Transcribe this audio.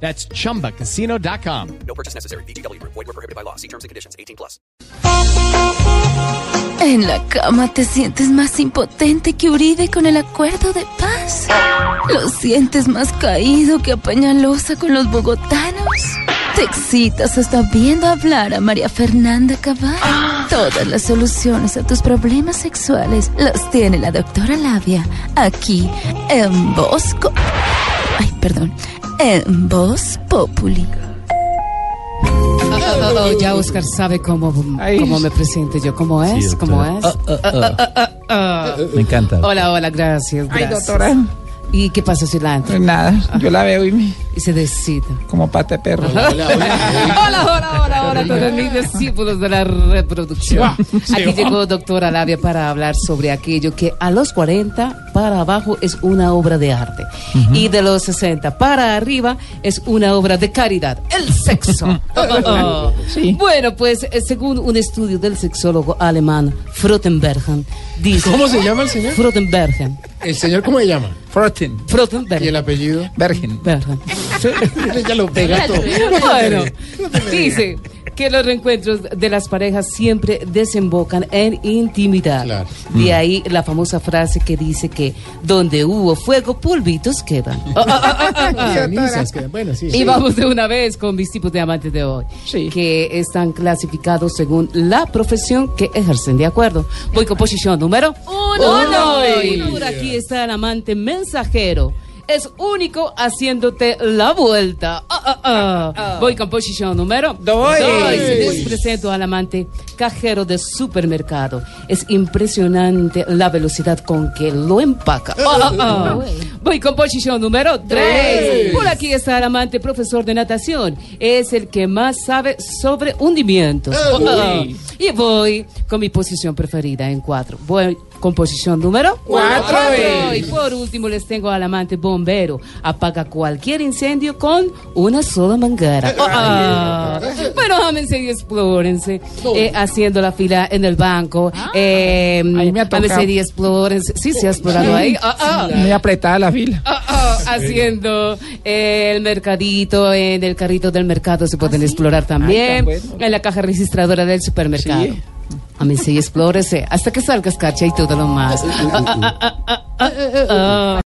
That's chumbacasino.com. No purchase necessary. BGW. Void were prohibited by law. See terms and conditions. 18 plus. En la cama te sientes más impotente que Uribe con el acuerdo de paz. Lo sientes más caído que Apañalosa con los bogotanos. Te excitas hasta viendo hablar a María Fernanda Cabal. Todas las soluciones a tus problemas sexuales las tiene la doctora Labia aquí en Bosco. Ay, perdón. En Voz Populi. Oh, oh, oh, ya Oscar sabe cómo, cómo me presento yo, cómo es, Sí, cómo es. Ah, Me encanta. Hola, hola, gracias. Ay, gracias. doctora. ¿Y qué pasa, cilantro? Pues nada, yo la veo y me, Y se decita. como pata de perro. Hola, hola, hola, hola, todos mis discípulos de la reproducción. Aquí llegó doctora Labia para hablar sobre aquello que a los 40 para abajo es una obra de arte y de los 60 para arriba es una obra de caridad, el sexo. Oh, oh, oh. Sí. Bueno, pues eh, según un estudio del sexólogo alemán Frottenbergen, dice... ¿Cómo se llama el señor? Frottenbergen. ¿El señor cómo se llama? Froten, ¿Y el apellido? Bergen. Bergen. ya lo pega todo. Bueno, dice que los reencuentros de las parejas siempre desembocan en intimidad. Claro. De ahí la famosa frase que dice que donde hubo fuego, pulvitos quedan. Bueno, sí. Y vamos de una vez con mis tipos de amantes de hoy, Sí. que están clasificados según la profesión que ejercen. ¿De acuerdo? Voy con posición número uno. Y por aquí está el amante mensajero. Es único haciéndote la vuelta. Ah, ah, ah. Voy con posición número Dos. Les presento al amante cajero de supermercado. Es impresionante la velocidad con que lo empaca. Voy con posición número 3. Por aquí está el amante profesor de natación. Es el que más sabe sobre hundimientos. Y voy con mi posición preferida en 4. Voy con posición número Cuatro. Y por último les tengo al amante bombero. Apaga cualquier incendio con una sola manguera. Ah, ah. Bueno, ámense y explórense. Eh, haciendo la fila en el banco. Eh, ha tocado. ámense y explórense. Sí, se ha explorado ahí. Ah, ah. Muy apretada la fila. Ah, ah, haciendo eh, el mercadito, en el carrito del mercado se pueden explorar también. Ay, tan bueno. En la caja registradora del supermercado. Sí. Ámense y explórese hasta que salgas cacha y todo lo más.